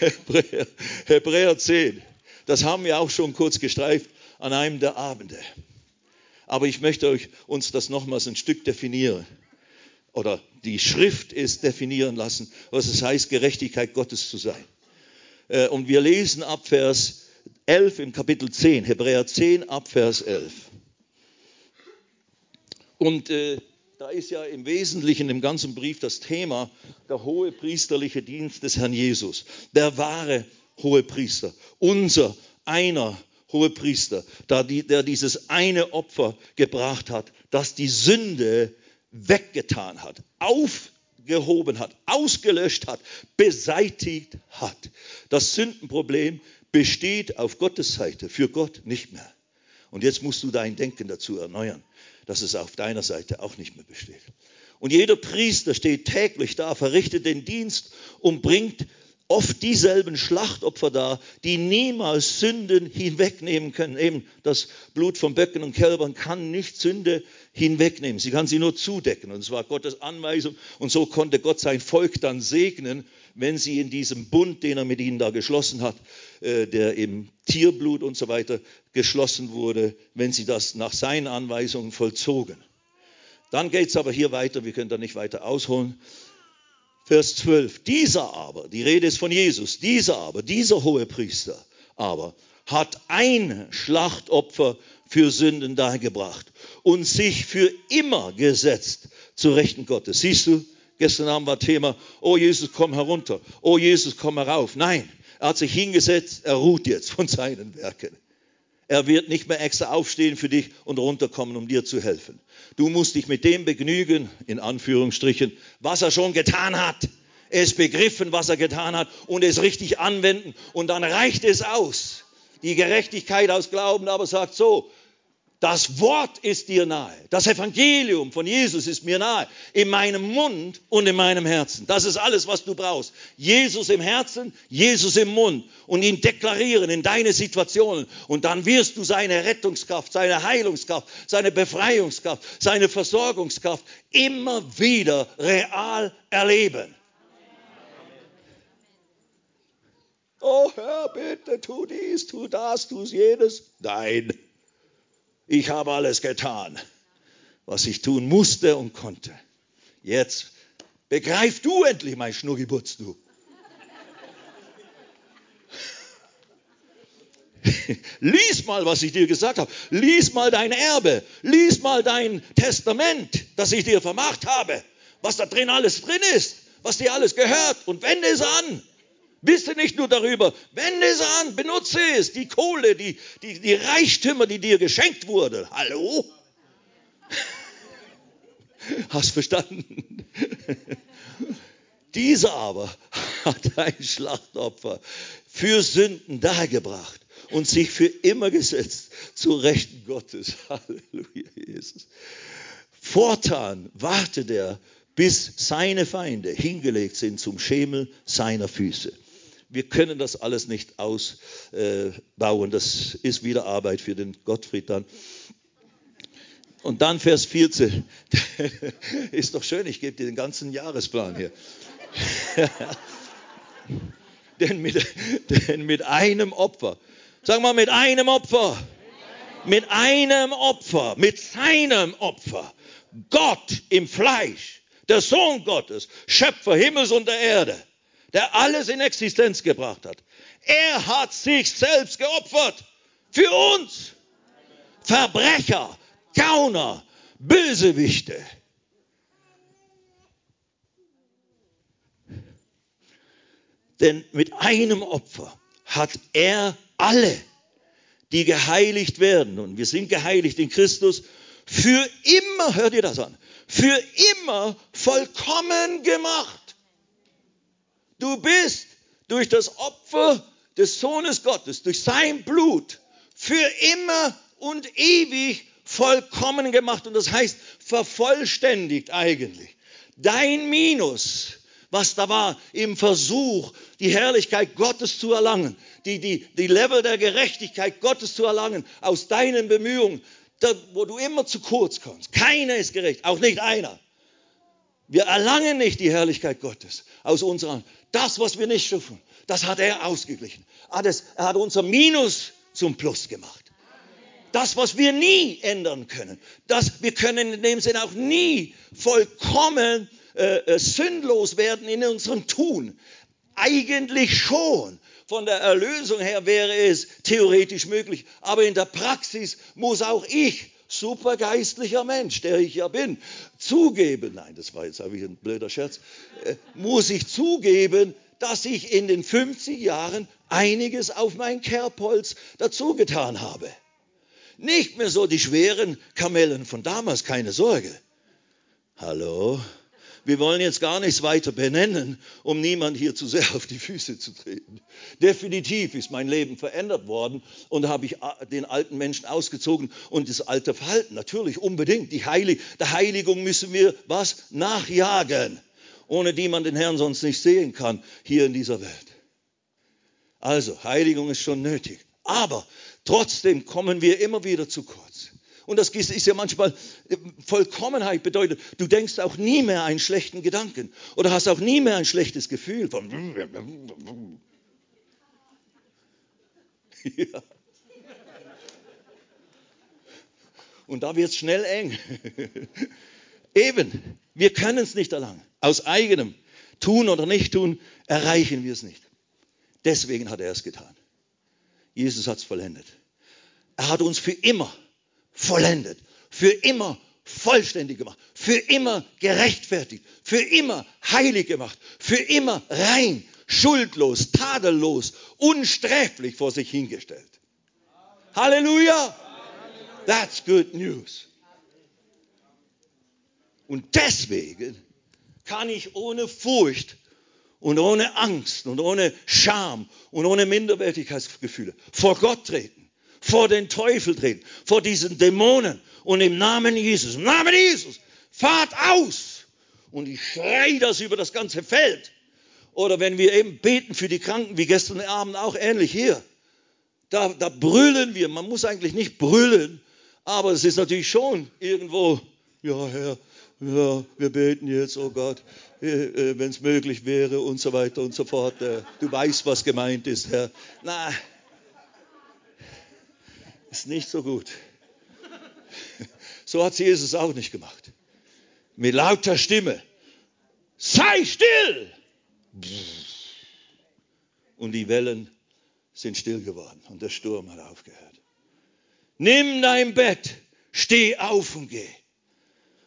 Hebräer, Hebräer 10. Das haben wir auch schon kurz gestreift an einem der Abende. Aber ich möchte euch, uns das nochmals ein Stück definieren. Oder die Schrift ist definieren lassen, was es heißt, Gerechtigkeit Gottes zu sein. Äh, und wir lesen ab Vers 11 im Kapitel 10, Hebräer 10 ab Vers 11. Und äh, da ist ja im Wesentlichen im ganzen Brief das Thema der hohe priesterliche Dienst des Herrn Jesus, der wahre hohe Priester, unser einer hohe Priester, der dieses eine Opfer gebracht hat, das die Sünde weggetan hat, aufgehoben hat, ausgelöscht hat, beseitigt hat. Das Sündenproblem besteht auf Gottes Seite, für Gott nicht mehr. Und jetzt musst du dein Denken dazu erneuern dass es auf deiner Seite auch nicht mehr besteht. Und jeder Priester steht täglich da, verrichtet den Dienst und bringt oft dieselben Schlachtopfer dar, die niemals Sünden hinwegnehmen können. Eben das Blut von Böcken und Kälbern kann nicht Sünde hinwegnehmen. Sie kann sie nur zudecken. Und es war Gottes Anweisung. Und so konnte Gott sein Volk dann segnen, wenn sie in diesem Bund, den er mit ihnen da geschlossen hat, äh, der im Tierblut und so weiter geschlossen wurde, wenn sie das nach seinen Anweisungen vollzogen. Dann geht es aber hier weiter, wir können da nicht weiter ausholen. Vers 12. Dieser aber, die Rede ist von Jesus, dieser aber, dieser hohe Priester aber hat ein Schlachtopfer für Sünden dargebracht und sich für immer gesetzt zu Rechten Gottes. Siehst du, gestern Abend war Thema, oh Jesus, komm herunter, oh Jesus, komm herauf. Nein, er hat sich hingesetzt, er ruht jetzt von seinen Werken. Er wird nicht mehr extra aufstehen für dich und runterkommen, um dir zu helfen. Du musst dich mit dem begnügen, in Anführungsstrichen, was er schon getan hat. Ist begriffen, was er getan hat und es richtig anwenden. Und dann reicht es aus. Die Gerechtigkeit aus Glauben aber sagt so, das Wort ist dir nahe. Das Evangelium von Jesus ist mir nahe. In meinem Mund und in meinem Herzen. Das ist alles, was du brauchst. Jesus im Herzen, Jesus im Mund. Und ihn deklarieren in deine Situationen. Und dann wirst du seine Rettungskraft, seine Heilungskraft, seine Befreiungskraft, seine Versorgungskraft immer wieder real erleben. Oh Herr, bitte tu dies, tu das, tu jenes. Nein. Ich habe alles getan, was ich tun musste und konnte. Jetzt begreif du endlich, mein Schnuggibutz, du. [laughs] Lies mal, was ich dir gesagt habe. Lies mal dein Erbe. Lies mal dein Testament, das ich dir vermacht habe. Was da drin alles drin ist. Was dir alles gehört. Und wende es an. Wisse nicht nur darüber, wende es an, benutze es, die Kohle, die, die, die Reichtümer, die dir geschenkt wurden. Hallo? [laughs] Hast verstanden? [laughs] Dieser aber hat ein Schlachtopfer für Sünden dargebracht und sich für immer gesetzt zu Rechten Gottes. [laughs] Halleluja, Jesus. Fortan wartet er, bis seine Feinde hingelegt sind zum Schemel seiner Füße. Wir können das alles nicht ausbauen. Das ist wieder Arbeit für den Gottfried dann. Und dann Vers 14. [laughs] ist doch schön, ich gebe dir den ganzen Jahresplan hier. [laughs] denn, mit, denn mit einem Opfer, sag mal mit einem Opfer, mit einem Opfer, mit seinem Opfer, Gott im Fleisch, der Sohn Gottes, Schöpfer Himmels und der Erde, der alles in Existenz gebracht hat. Er hat sich selbst geopfert für uns. Verbrecher, Gauner, Bösewichte. Denn mit einem Opfer hat er alle, die geheiligt werden, und wir sind geheiligt in Christus, für immer, hört ihr das an, für immer vollkommen gemacht. Du bist durch das Opfer des Sohnes Gottes, durch sein Blut, für immer und ewig vollkommen gemacht. Und das heißt vervollständigt eigentlich. Dein Minus, was da war im Versuch, die Herrlichkeit Gottes zu erlangen, die, die, die Level der Gerechtigkeit Gottes zu erlangen, aus deinen Bemühungen, da, wo du immer zu kurz kommst. Keiner ist gerecht, auch nicht einer. Wir erlangen nicht die Herrlichkeit Gottes aus unserer das, was wir nicht schaffen, das hat er ausgeglichen. Er hat unser Minus zum Plus gemacht. Das, was wir nie ändern können, das, wir können in dem Sinne auch nie vollkommen äh, äh, sündlos werden in unserem Tun. Eigentlich schon. Von der Erlösung her wäre es theoretisch möglich, aber in der Praxis muss auch ich supergeistlicher Mensch, der ich ja bin, zugeben, nein, das war jetzt ein blöder Scherz, äh, muss ich zugeben, dass ich in den 50 Jahren einiges auf mein Kerbholz dazugetan habe. Nicht mehr so die schweren Kamellen von damals, keine Sorge. Hallo? Wir wollen jetzt gar nichts weiter benennen, um niemand hier zu sehr [laughs] auf die Füße zu treten. Definitiv ist mein Leben verändert worden und habe ich äh, den alten Menschen ausgezogen und das alte Verhalten. Natürlich, unbedingt. Die Heilig der Heiligung müssen wir was nachjagen, ohne die man den Herrn sonst nicht sehen kann hier in dieser Welt. Also, Heiligung ist schon nötig. Aber trotzdem kommen wir immer wieder zu kurz. Und das ist ja manchmal, äh, Vollkommenheit bedeutet, du denkst auch nie mehr einen schlechten Gedanken oder hast auch nie mehr ein schlechtes Gefühl von. [laughs] Ja. Und da wird es schnell eng. [laughs] Eben, wir können es nicht erlangen. Aus eigenem Tun oder Nicht-Tun erreichen wir es nicht. Deswegen hat er es getan. Jesus hat es vollendet. Er hat uns für immer vollendet, für immer vollständig gemacht, für immer gerechtfertigt, für immer heilig gemacht, für immer rein, schuldlos, tadellos, unsträflich vor sich hingestellt. Halleluja! That's good news. Und deswegen kann ich ohne Furcht und ohne Angst und ohne Scham und ohne Minderwertigkeitsgefühle vor Gott treten, vor den Teufel treten, vor diesen Dämonen und im Namen Jesus, im Namen Jesus, fahrt aus! Und ich schrei das über das ganze Feld. Oder wenn wir eben beten für die Kranken, wie gestern Abend auch ähnlich hier. Da, da brüllen wir. Man muss eigentlich nicht brüllen, aber es ist natürlich schon irgendwo, ja Herr, ja, wir beten jetzt, oh Gott, äh, äh, wenn es möglich wäre und so weiter und so fort. Äh, du weißt, was gemeint ist, Herr. Na, ist nicht so gut. [laughs] So hat Jesus auch nicht gemacht. Mit lauter Stimme. Sei still! Und die Wellen sind still geworden und der Sturm hat aufgehört. Nimm dein Bett, steh auf und geh.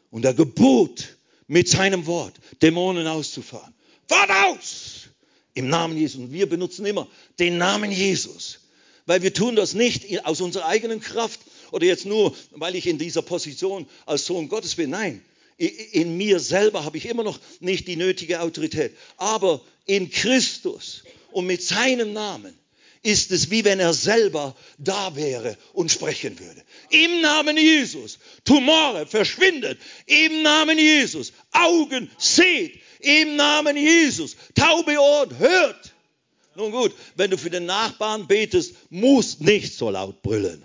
Und er gebot mit seinem Wort, Dämonen auszufahren. Fahrt aus! Im Namen Jesus. Und wir benutzen immer den Namen Jesus. Weil wir tun das nicht aus unserer eigenen Kraft oder jetzt nur, weil ich in dieser Position als Sohn Gottes bin. Nein, in mir selber habe ich immer noch nicht die nötige Autorität. Aber in Christus und mit seinem Namen ist es wie wenn er selber da wäre und sprechen würde. Im Namen Jesus. Tumore verschwindet. Im Namen Jesus. Augen seht. Im Namen Jesus. Taube Ohren hört. Nun gut, wenn du für den Nachbarn betest, musst nicht so laut brüllen.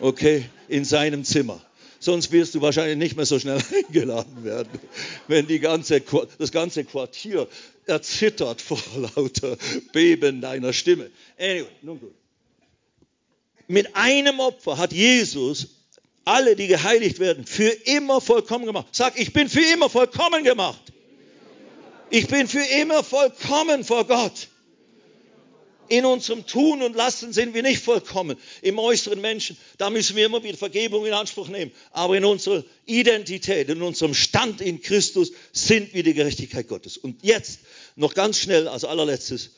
Okay, in seinem Zimmer. Sonst wirst du wahrscheinlich nicht mehr so schnell [laughs] eingeladen werden, wenn die ganze, das ganze Quartier erzittert vor lauter Beben deiner Stimme. Anyway, nun gut. Mit einem Opfer hat Jesus alle, die geheiligt werden, für immer vollkommen gemacht. Sag, ich bin für immer vollkommen gemacht. Ich bin für immer vollkommen vor Gott. In unserem Tun und Lassen sind wir nicht vollkommen. Im äußeren Menschen, da müssen wir immer wieder Vergebung in Anspruch nehmen. Aber in unserer Identität, in unserem Stand in Christus sind wir die Gerechtigkeit Gottes. Und jetzt noch ganz schnell als allerletztes,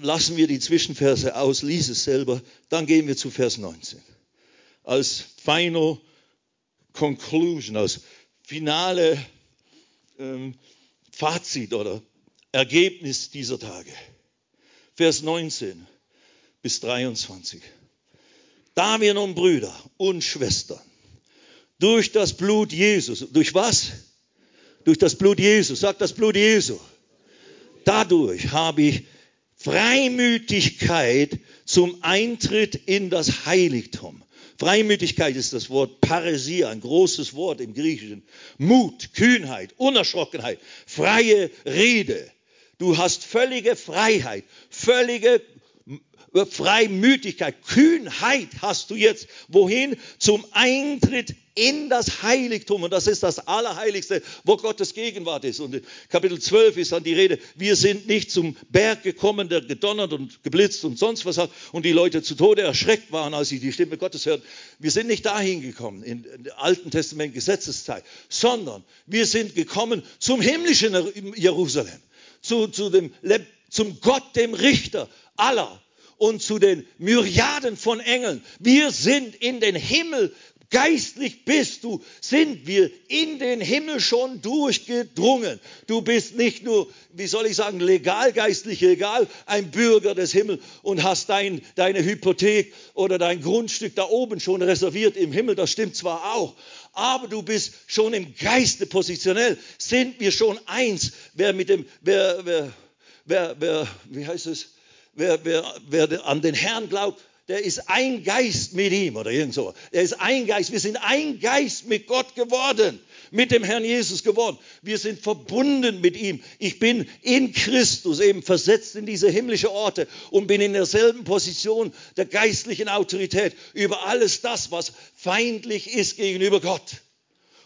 lassen wir die Zwischenverse aus, lies es selber, dann gehen wir zu Vers 19. Als final conclusion, als finale ähm, Fazit oder Ergebnis dieser Tage. Vers 19 bis 23. Da wir nun Brüder und Schwestern durch das Blut Jesus, durch was? Durch das Blut Jesus, sagt das Blut Jesu. Dadurch habe ich Freimütigkeit zum Eintritt in das Heiligtum. Freimütigkeit ist das Wort Paresia, ein großes Wort im Griechischen. Mut, Kühnheit, Unerschrockenheit, freie Rede. Du hast völlige Freiheit, völlige Freimütigkeit, Kühnheit hast du jetzt. Wohin? Zum Eintritt in das Heiligtum. Und das ist das Allerheiligste, wo Gottes Gegenwart ist. Und in Kapitel 12 ist dann die Rede, wir sind nicht zum Berg gekommen, der gedonnert und geblitzt und sonst was hat und die Leute zu Tode erschreckt waren, als sie die Stimme Gottes hörten. Wir sind nicht dahin gekommen in der Alten Testament Gesetzeszeit, sondern wir sind gekommen zum himmlischen Jerusalem zu, zu dem, zum Gott, dem Richter aller und zu den Myriaden von Engeln. Wir sind in den Himmel Geistlich bist du, sind wir in den Himmel schon durchgedrungen. Du bist nicht nur, wie soll ich sagen, legal, geistlich legal, ein Bürger des Himmels und hast dein, deine Hypothek oder dein Grundstück da oben schon reserviert im Himmel. Das stimmt zwar auch, aber du bist schon im Geiste positionell. Sind wir schon eins? Wer mit dem, wer, wer, wer, wer wie heißt es? wer, wer, wer an den Herrn glaubt, der ist ein Geist mit ihm oder irgend so. Der ist ein Geist. Wir sind ein Geist mit Gott geworden, mit dem Herrn Jesus geworden. Wir sind verbunden mit ihm. Ich bin in Christus eben versetzt in diese himmlische Orte und bin in derselben Position der geistlichen Autorität über alles das, was feindlich ist gegenüber Gott.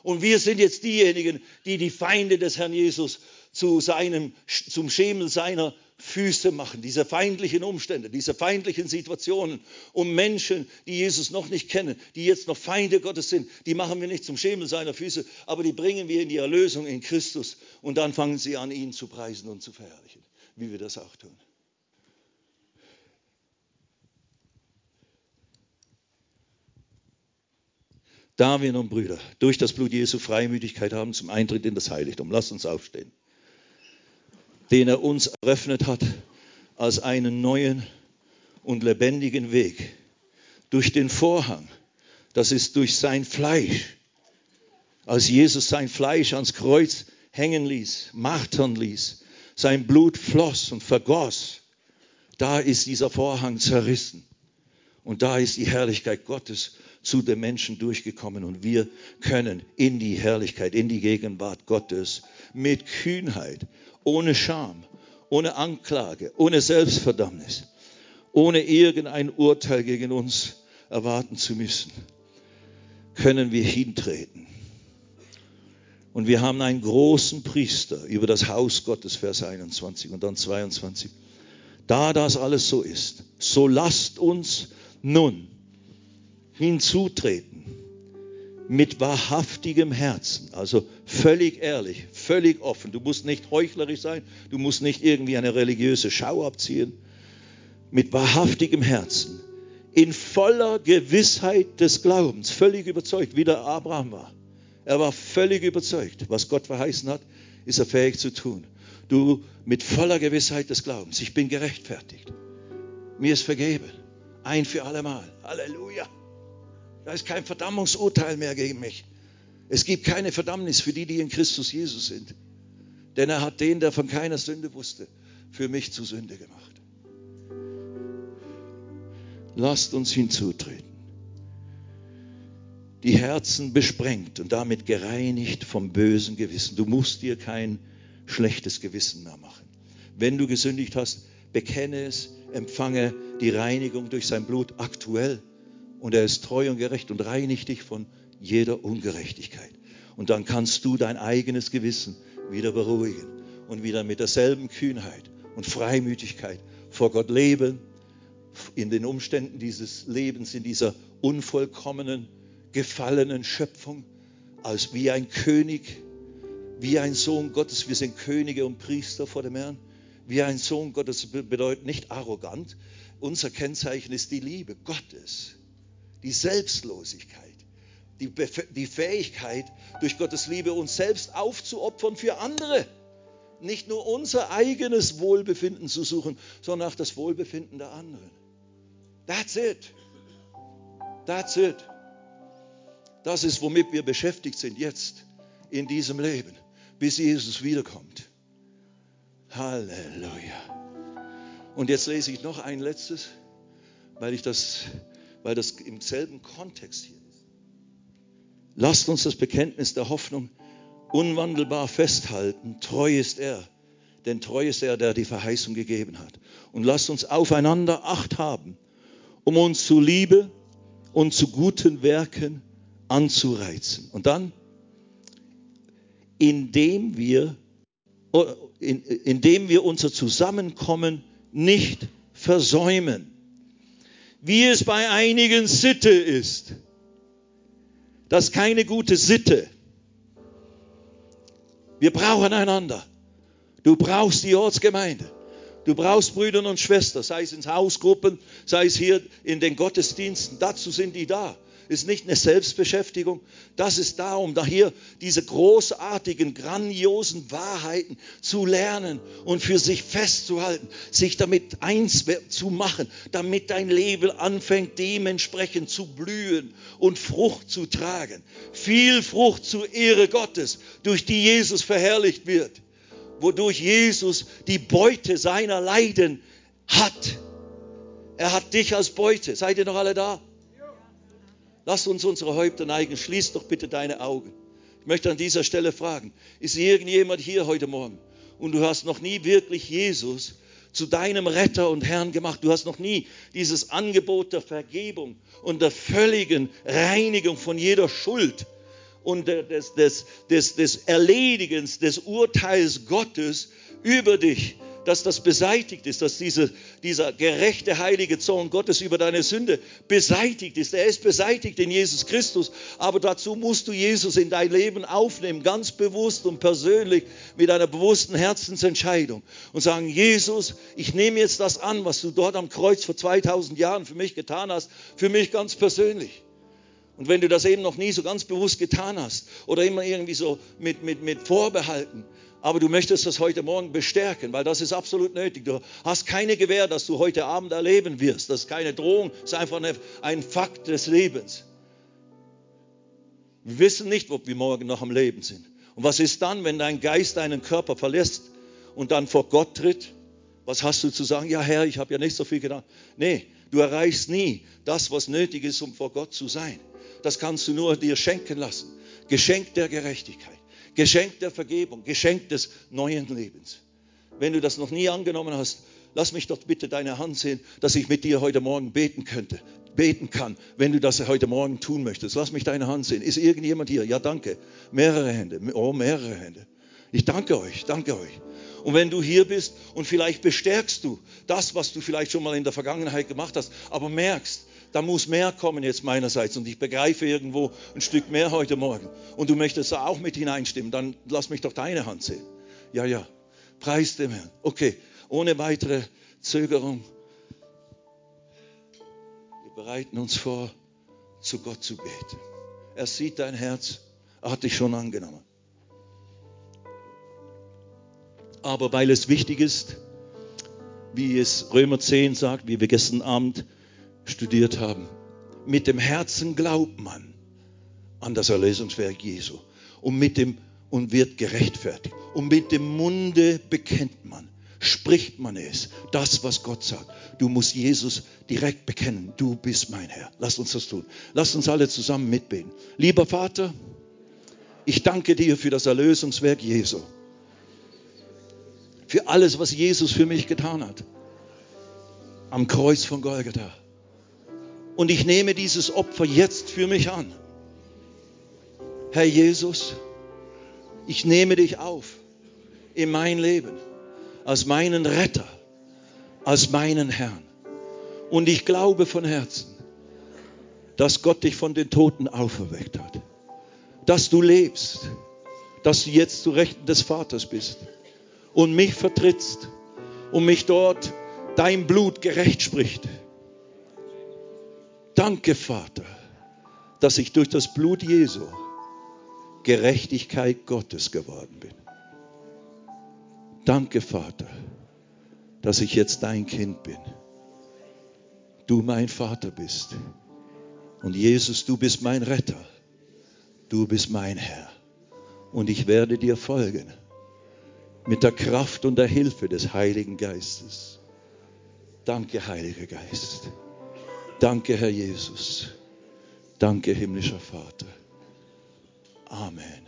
Und wir sind jetzt diejenigen, die die Feinde des Herrn Jesus zu seinem, zum Schemel seiner Füße machen, diese feindlichen Umstände, diese feindlichen Situationen. Und Menschen, die Jesus noch nicht kennen, die jetzt noch Feinde Gottes sind, die machen wir nicht zum Schemel seiner Füße, aber die bringen wir in die Erlösung in Christus. Und dann fangen sie an, ihn zu preisen und zu verherrlichen, wie wir das auch tun. David und Brüder, durch das Blut Jesu Freimütigkeit haben zum Eintritt in das Heiligtum. Lasst uns aufstehen den er uns eröffnet hat als einen neuen und lebendigen Weg. Durch den Vorhang, das ist durch sein Fleisch. Als Jesus sein Fleisch ans Kreuz hängen ließ, martern ließ, sein Blut floss und vergoss, da ist dieser Vorhang zerrissen. Und da ist die Herrlichkeit Gottes zu den Menschen durchgekommen. Und wir können in die Herrlichkeit, in die Gegenwart Gottes mit Kühnheit ohne Scham, ohne Anklage, ohne Selbstverdammnis, ohne irgendein Urteil gegen uns erwarten zu müssen, können wir hintreten. Und wir haben einen großen Priester über das Haus Gottes, Vers 21 und dann 22. Da das alles so ist, so lasst uns nun hinzutreten mit wahrhaftigem Herzen, also völlig ehrlich, völlig offen. Du musst nicht heuchlerisch sein, du musst nicht irgendwie eine religiöse Schau abziehen. Mit wahrhaftigem Herzen, in voller Gewissheit des Glaubens, völlig überzeugt, wie der Abraham war. Er war völlig überzeugt, was Gott verheißen hat, ist er fähig zu tun. Du mit voller Gewissheit des Glaubens, ich bin gerechtfertigt. Mir ist vergeben. Ein für allemal. Halleluja. Da ist kein Verdammungsurteil mehr gegen mich. Es gibt keine Verdammnis für die, die in Christus Jesus sind. Denn er hat den, der von keiner Sünde wusste, für mich zu Sünde gemacht. Lasst uns hinzutreten. Die Herzen besprengt und damit gereinigt vom bösen Gewissen. Du musst dir kein schlechtes Gewissen mehr machen. Wenn du gesündigt hast, bekenne es, empfange die Reinigung durch sein Blut aktuell und er ist treu und gerecht und reinigt dich von jeder Ungerechtigkeit. Und dann kannst du dein eigenes Gewissen wieder beruhigen und wieder mit derselben Kühnheit und Freimütigkeit vor Gott leben, in den Umständen dieses Lebens, in dieser unvollkommenen, gefallenen Schöpfung, als wie ein König, wie ein Sohn Gottes. Wir sind Könige und Priester vor dem Herrn. Wie ein Sohn Gottes bedeutet nicht arrogant. Unser Kennzeichen ist die Liebe Gottes die Selbstlosigkeit, die, die Fähigkeit, durch Gottes Liebe uns selbst aufzuopfern für andere. Nicht nur unser eigenes Wohlbefinden zu suchen, sondern auch das Wohlbefinden der anderen. That's it. That's it. Das ist, womit wir beschäftigt sind jetzt in diesem Leben, bis Jesus wiederkommt. Halleluja. Und jetzt lese ich noch ein letztes, weil ich das weil das im selben Kontext hier ist. Lasst uns das Bekenntnis der Hoffnung unwandelbar festhalten. Treu ist er, denn treu ist er, der die Verheißung gegeben hat. Und lasst uns aufeinander Acht haben, um uns zu Liebe und zu guten Werken anzureizen. Und dann, indem wir, indem wir unser Zusammenkommen nicht versäumen wie es bei einigen Sitte ist. Das ist keine gute Sitte. Wir brauchen einander. Du brauchst die Ortsgemeinde. Du brauchst Brüder und Schwestern, sei es in Hausgruppen, sei es hier in den Gottesdiensten. Dazu sind die da ist nicht eine Selbstbeschäftigung. Das ist da, um da hier diese großartigen, grandiosen Wahrheiten zu lernen und für sich festzuhalten, sich damit eins zu machen, damit dein Leben anfängt dementsprechend zu blühen und Frucht zu tragen. Viel Frucht zur Ehre Gottes, durch die Jesus verherrlicht wird, wodurch Jesus die Beute seiner Leiden hat. Er hat dich als Beute. Seid ihr noch alle da? Lass uns unsere Häupter neigen. Schließ doch bitte deine Augen. Ich möchte an dieser Stelle fragen, ist irgendjemand hier heute Morgen und du hast noch nie wirklich Jesus zu deinem Retter und Herrn gemacht. Du hast noch nie dieses Angebot der Vergebung und der völligen Reinigung von jeder Schuld und des, des, des, des Erledigens des Urteils Gottes über dich dass das beseitigt ist, dass diese, dieser gerechte, heilige Zorn Gottes über deine Sünde beseitigt ist. Er ist beseitigt in Jesus Christus, aber dazu musst du Jesus in dein Leben aufnehmen, ganz bewusst und persönlich mit einer bewussten Herzensentscheidung und sagen, Jesus, ich nehme jetzt das an, was du dort am Kreuz vor 2000 Jahren für mich getan hast, für mich ganz persönlich. Und wenn du das eben noch nie so ganz bewusst getan hast oder immer irgendwie so mit, mit, mit Vorbehalten, aber du möchtest das heute Morgen bestärken, weil das ist absolut nötig. Du hast keine Gewähr, dass du heute Abend erleben wirst. Das ist keine Drohung, das ist einfach ein Fakt des Lebens. Wir wissen nicht, ob wir morgen noch am Leben sind. Und was ist dann, wenn dein Geist deinen Körper verlässt und dann vor Gott tritt? Was hast du zu sagen? Ja, Herr, ich habe ja nicht so viel getan. Nee, du erreichst nie das, was nötig ist, um vor Gott zu sein. Das kannst du nur dir schenken lassen. Geschenk der Gerechtigkeit. Geschenk der Vergebung, Geschenk des neuen Lebens. Wenn du das noch nie angenommen hast, lass mich doch bitte deine Hand sehen, dass ich mit dir heute Morgen beten könnte, beten kann, wenn du das heute Morgen tun möchtest. Lass mich deine Hand sehen. Ist irgendjemand hier? Ja, danke. Mehrere Hände. Oh, mehrere Hände. Ich danke euch, danke euch. Und wenn du hier bist und vielleicht bestärkst du das, was du vielleicht schon mal in der Vergangenheit gemacht hast, aber merkst, da muss mehr kommen jetzt meinerseits und ich begreife irgendwo ein Stück mehr heute Morgen und du möchtest da auch mit hineinstimmen, dann lass mich doch deine Hand sehen. Ja, ja, preis dem Herrn. Okay, ohne weitere Zögerung. Wir bereiten uns vor, zu Gott zu beten. Er sieht dein Herz, er hat dich schon angenommen. Aber weil es wichtig ist, wie es Römer 10 sagt, wie wir gestern Abend studiert haben. Mit dem Herzen glaubt man an das Erlösungswerk Jesu und mit dem und wird gerechtfertigt. Und mit dem Munde bekennt man, spricht man es, das, was Gott sagt. Du musst Jesus direkt bekennen, du bist mein Herr. Lass uns das tun. Lass uns alle zusammen mitbeten. Lieber Vater, ich danke dir für das Erlösungswerk Jesu. Für alles, was Jesus für mich getan hat. Am Kreuz von Golgatha. Und ich nehme dieses Opfer jetzt für mich an. Herr Jesus, ich nehme dich auf in mein Leben als meinen Retter, als meinen Herrn. Und ich glaube von Herzen, dass Gott dich von den Toten auferweckt hat. Dass du lebst, dass du jetzt zu Rechten des Vaters bist und mich vertrittst und mich dort dein Blut gerecht spricht Danke, Vater, dass ich durch das Blut Jesu Gerechtigkeit Gottes geworden bin. Danke, Vater, dass ich jetzt dein Kind bin. Du mein Vater bist. Und Jesus, du bist mein Retter. Du bist mein Herr. Und ich werde dir folgen mit der Kraft und der Hilfe des Heiligen Geistes. Danke, Heiliger Geist. Danke, Herr Jesus. Danke, himmlischer Vater. Amen.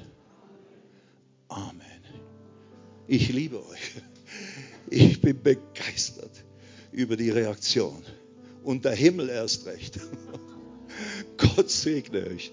Amen. Ich liebe euch. Ich bin begeistert über die Reaktion. Und der Himmel erst recht. [laughs] Gott segne euch.